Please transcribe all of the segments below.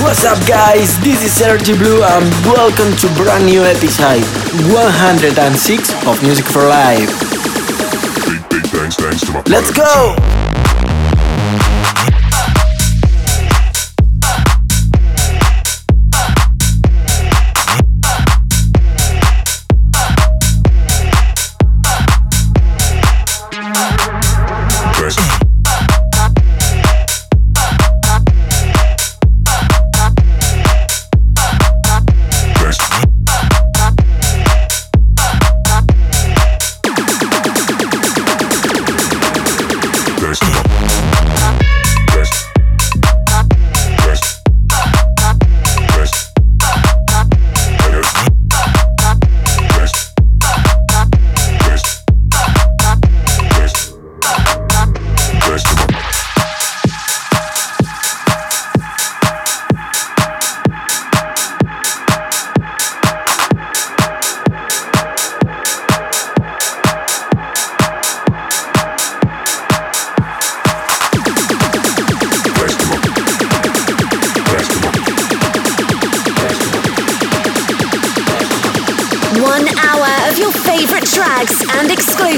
What's up, guys? This is Sergi Blue, and welcome to brand new episode 106 of Music for Life. Big, big thanks, thanks to my. Let's go!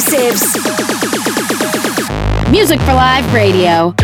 exclusives. Music for Live Radio.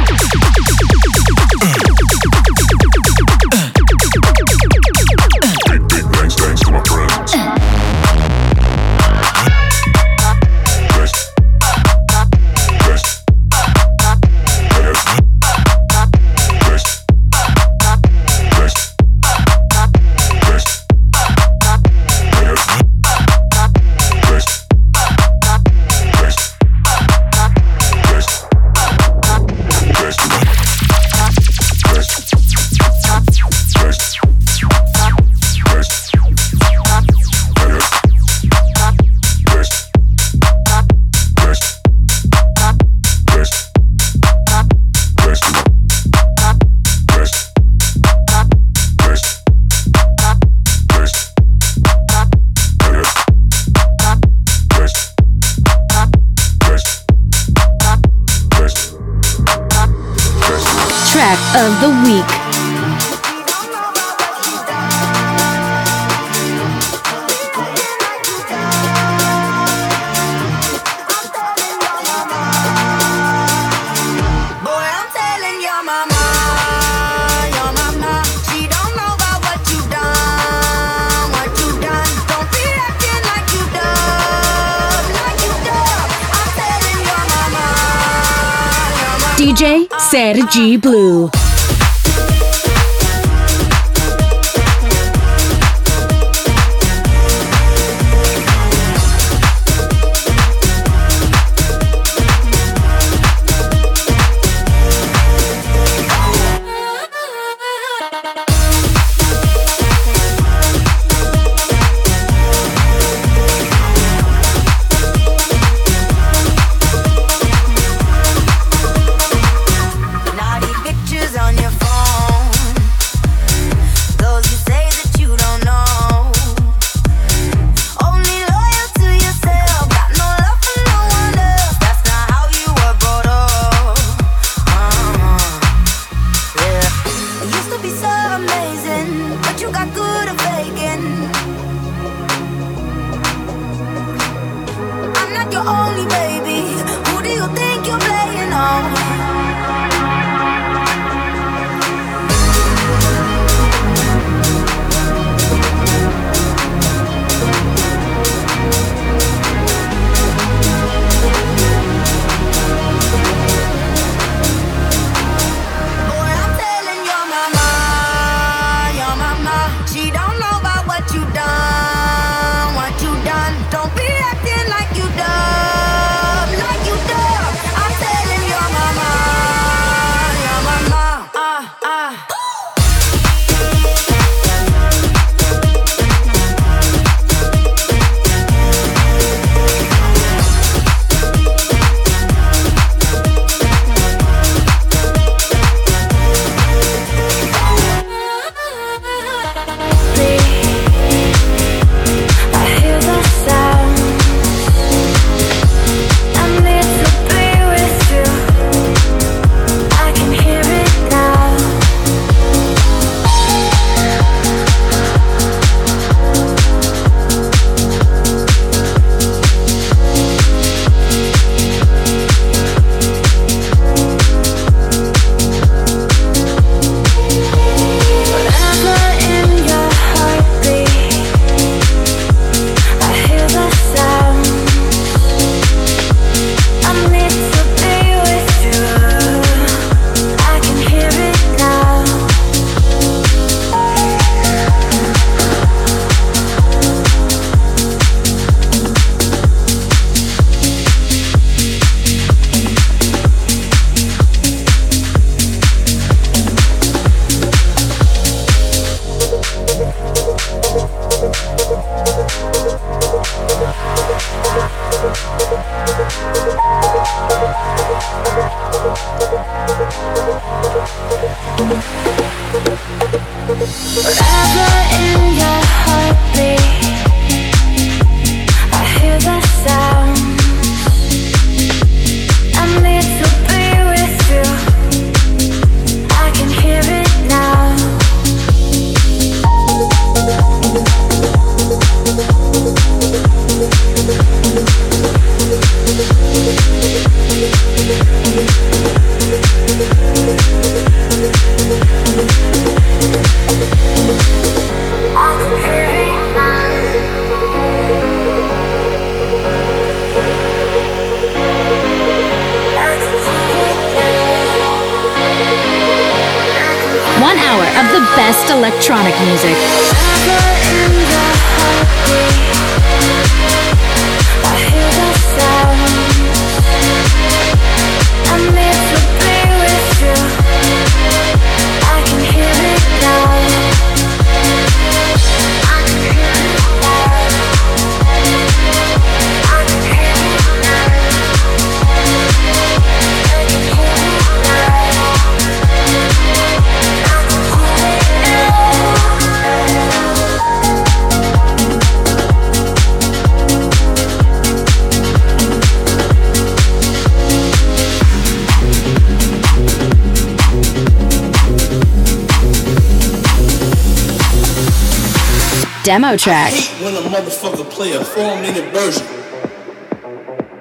Demo track. hate when a motherfucker play a four minute version.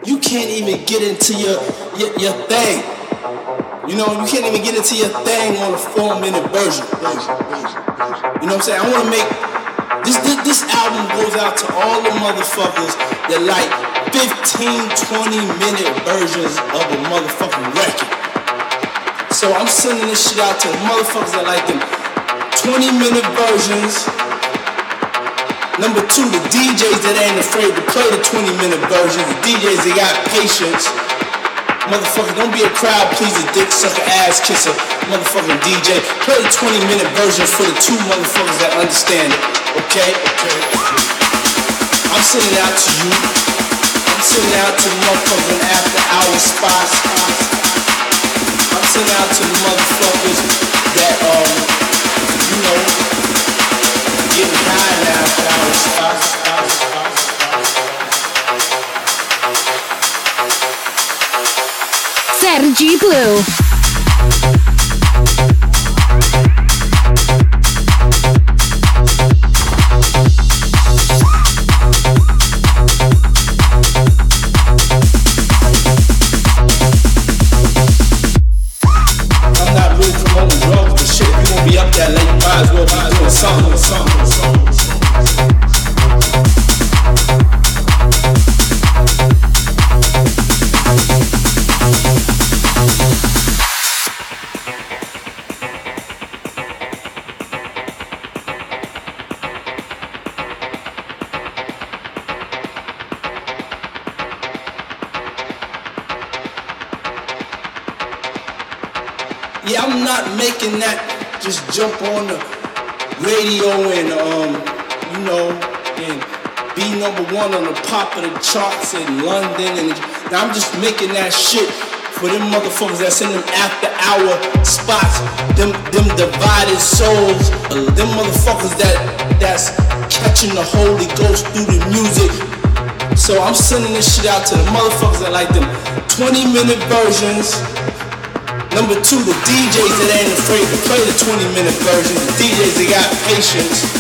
You can't even get into your, your your thing. You know, you can't even get into your thing on a four minute version. You know what I'm saying? I wanna make this, this this album goes out to all the motherfuckers that like 15, 20 minute versions of a motherfucking record. So I'm sending this shit out to the motherfuckers that like them 20 minute versions. Number two, the DJs that ain't afraid to play the 20 minute version. The DJs that got patience. Motherfucker, don't be a crowd pleaser, dick sucker, ass kisser, motherfucking DJ. Play the 20 minute version for the two motherfuckers that understand it. Okay? Okay. I'm sending out to you. I'm sending out to the motherfucking after hour spots. I'm sending out to motherfuckers that, um, you know, Sergi Blue. London and I'm just making that shit for them motherfuckers that's in them after hour spots, them them divided souls, them motherfuckers that that's catching the Holy Ghost through the music. So I'm sending this shit out to the motherfuckers that like them 20 minute versions. Number two, the DJs that ain't afraid to play the 20 minute version. The DJs that got patience.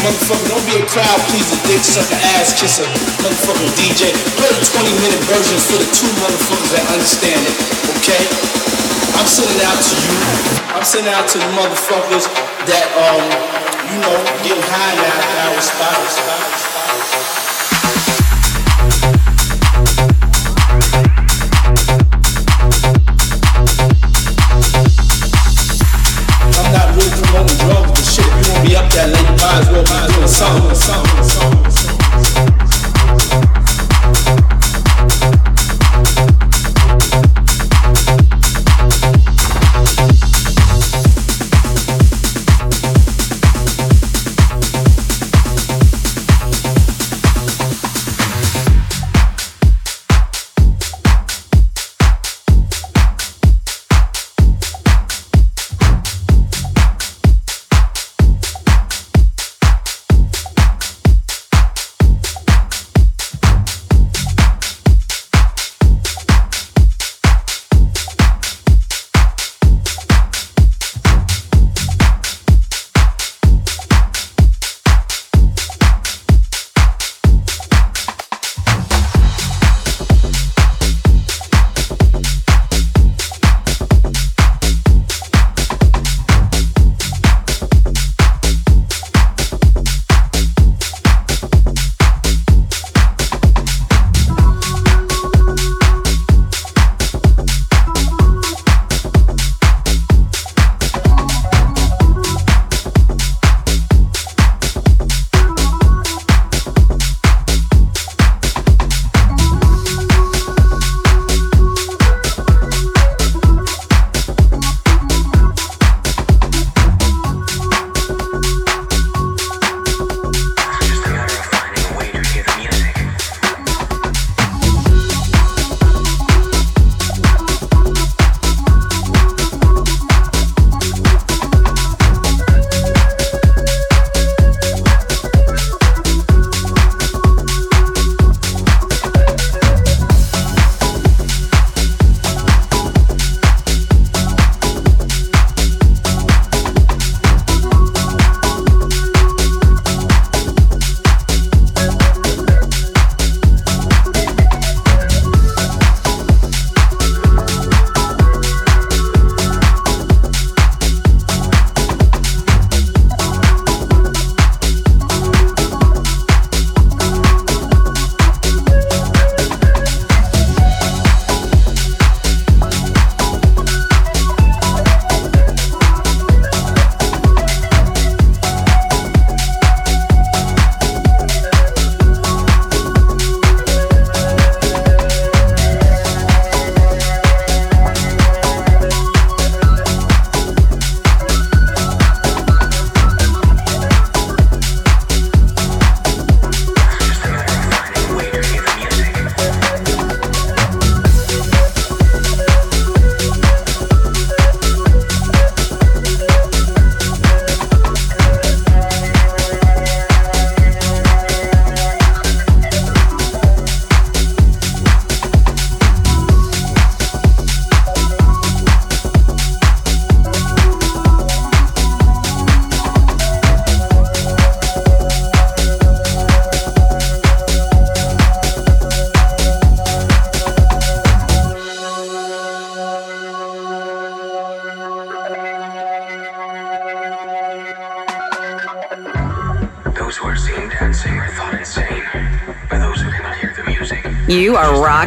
Motherfucker, don't be a crowd pleaser, dick sucker, ass kisser. Motherfucking DJ. Play the 20 minute versions for the two motherfuckers that understand it. Okay? I'm sending out to you. I'm sending out to the motherfuckers that, um, you know, getting high now at our spot. Something,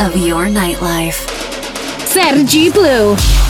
Of, your nightlife. Sergi Blue.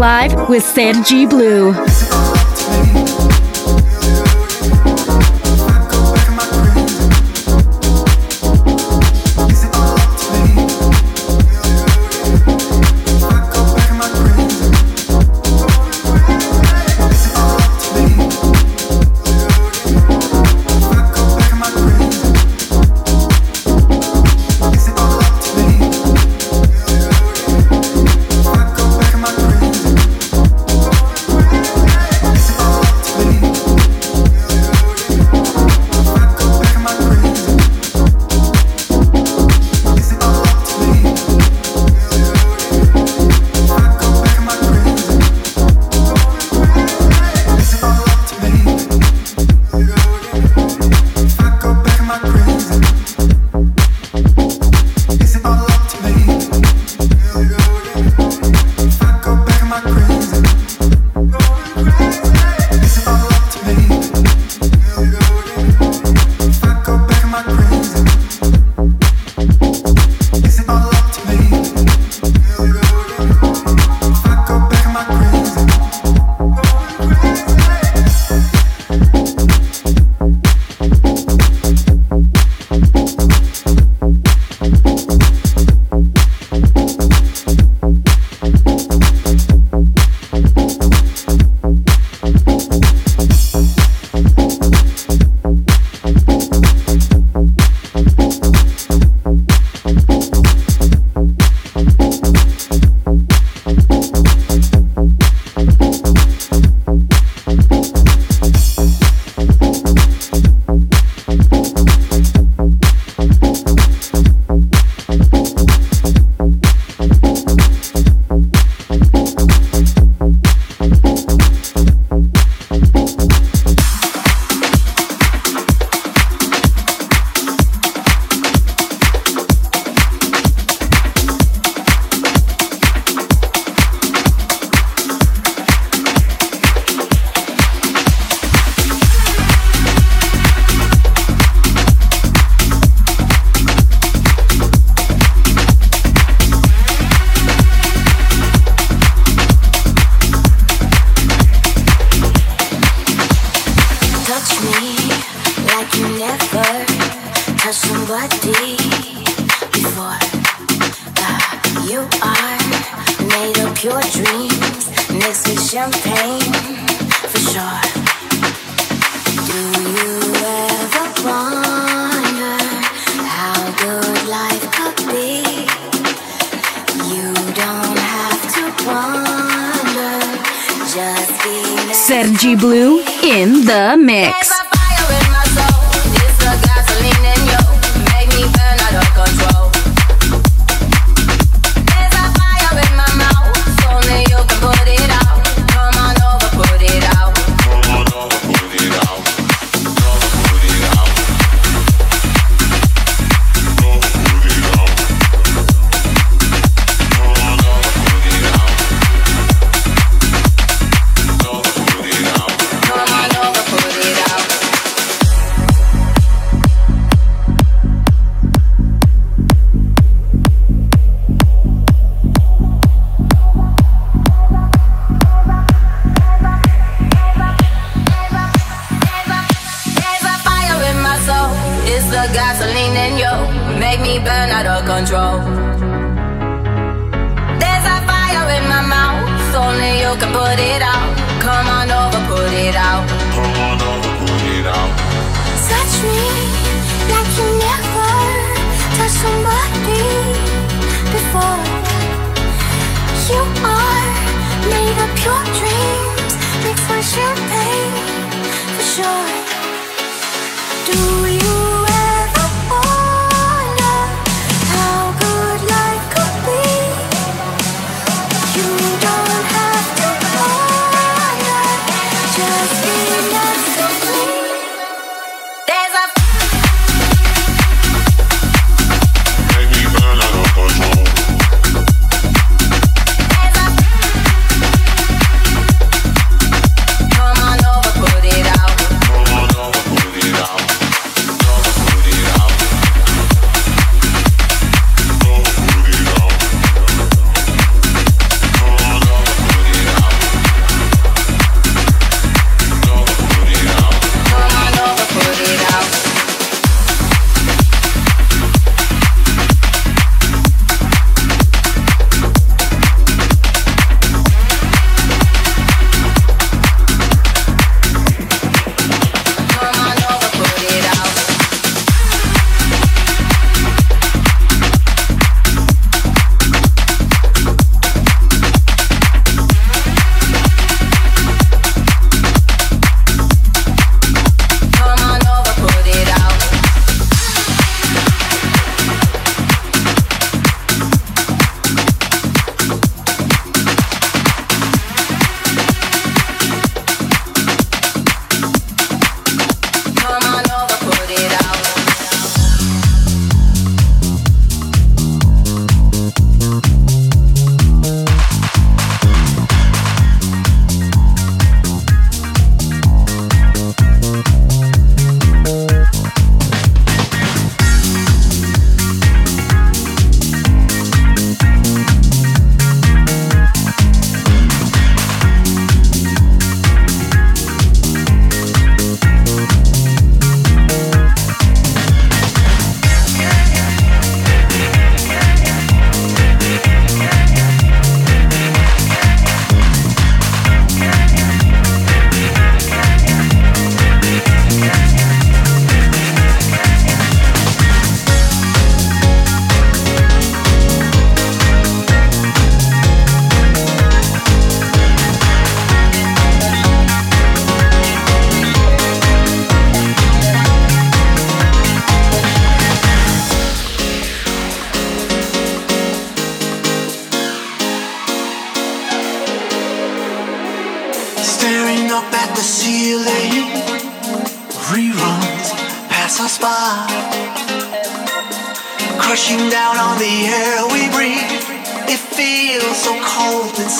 Live with Sergi Blue. In the mix.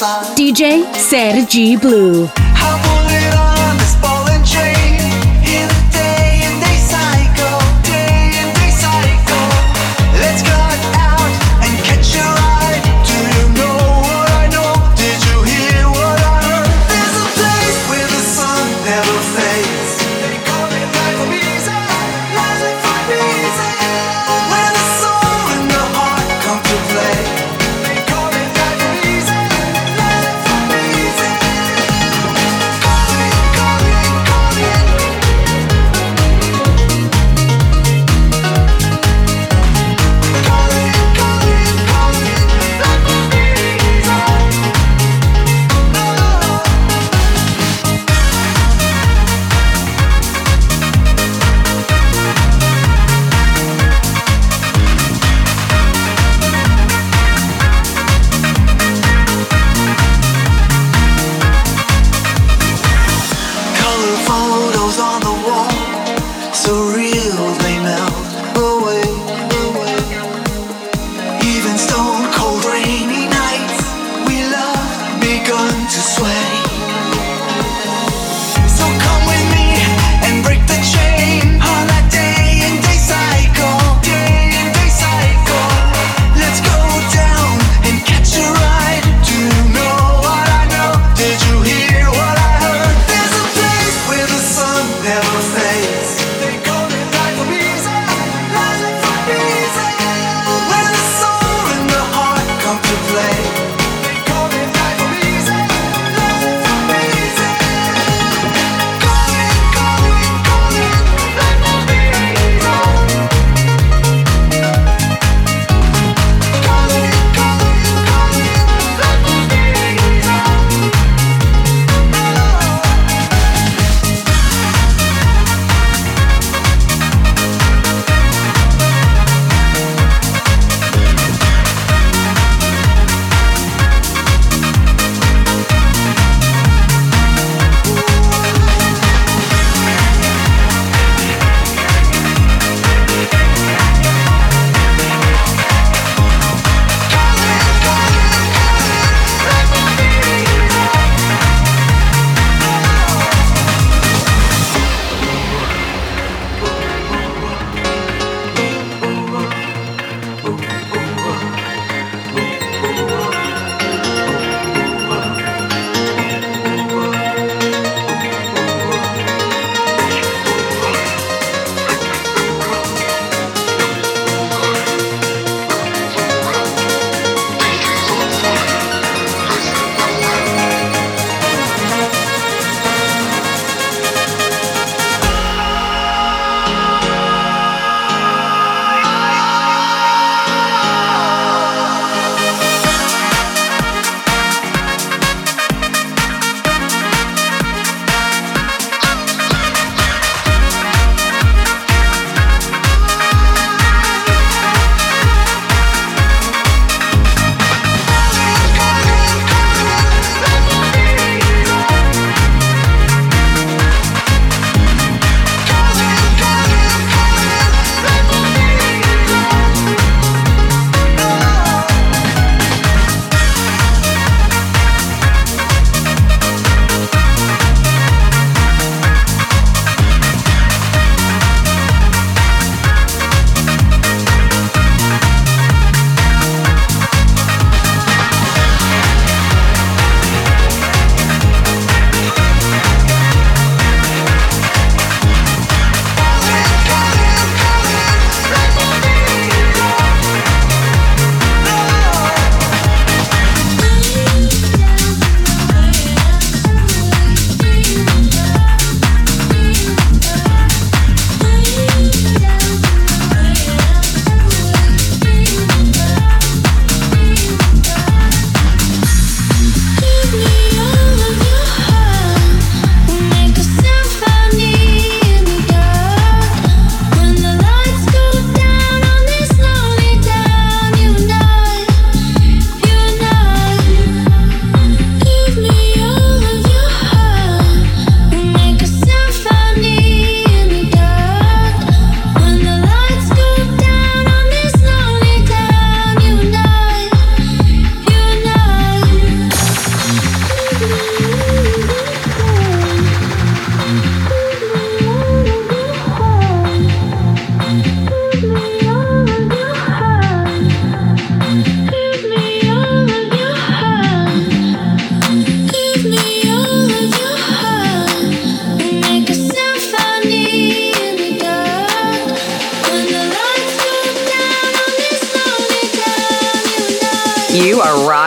DJ Sergi Blue.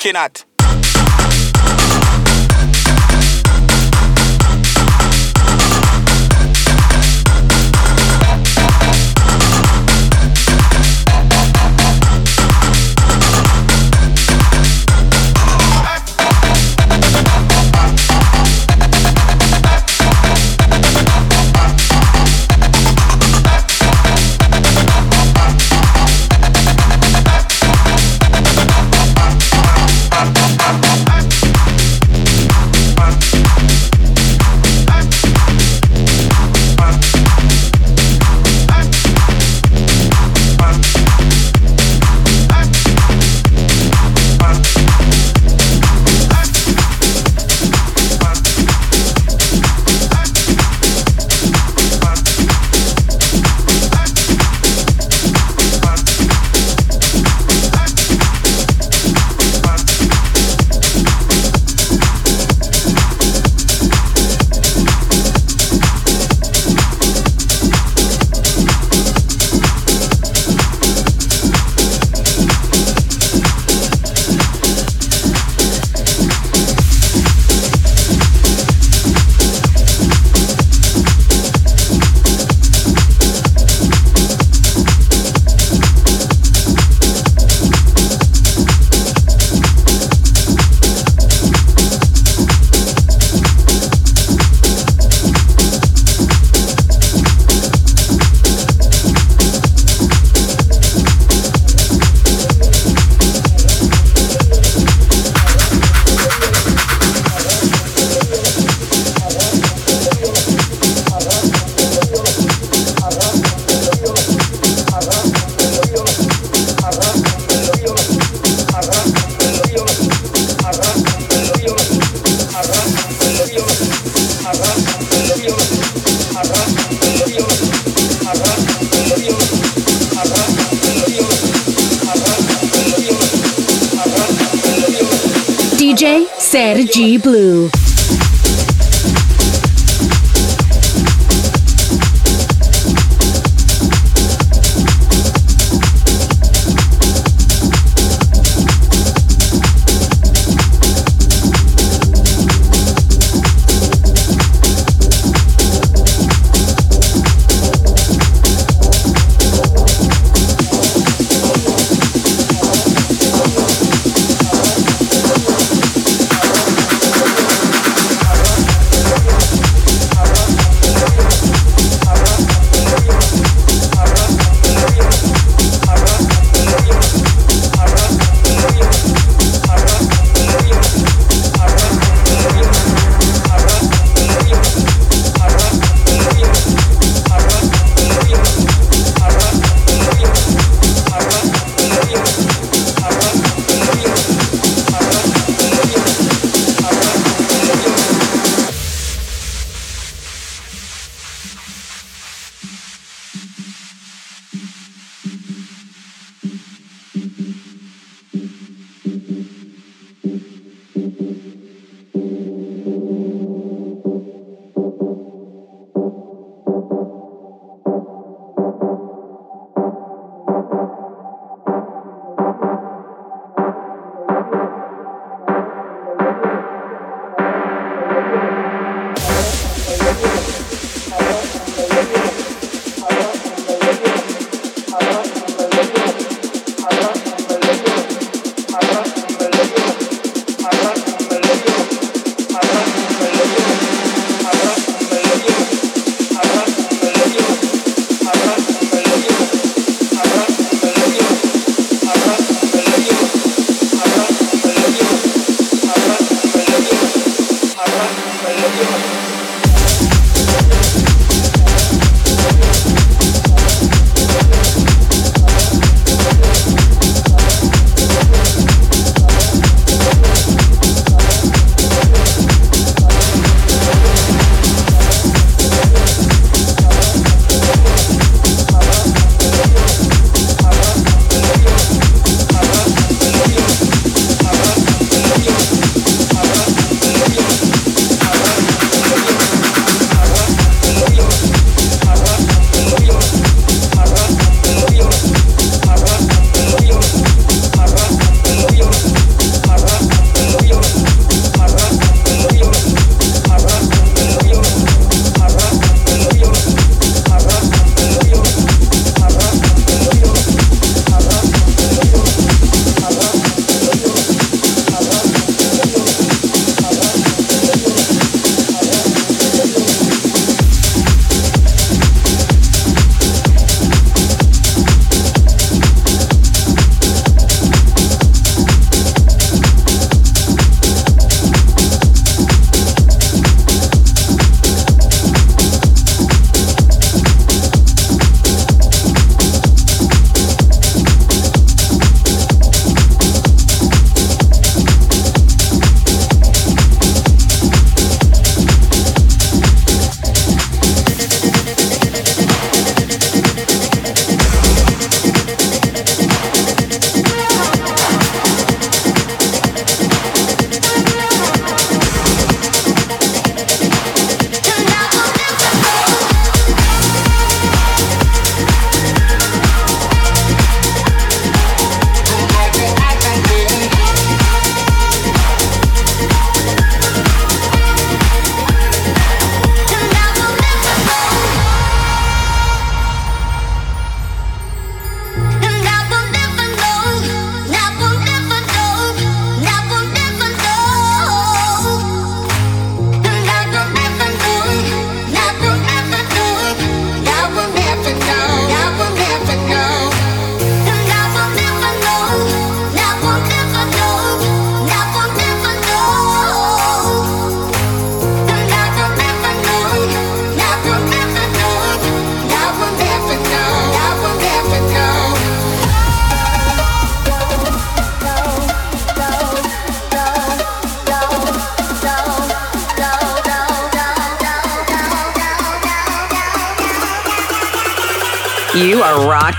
looking at. Blue.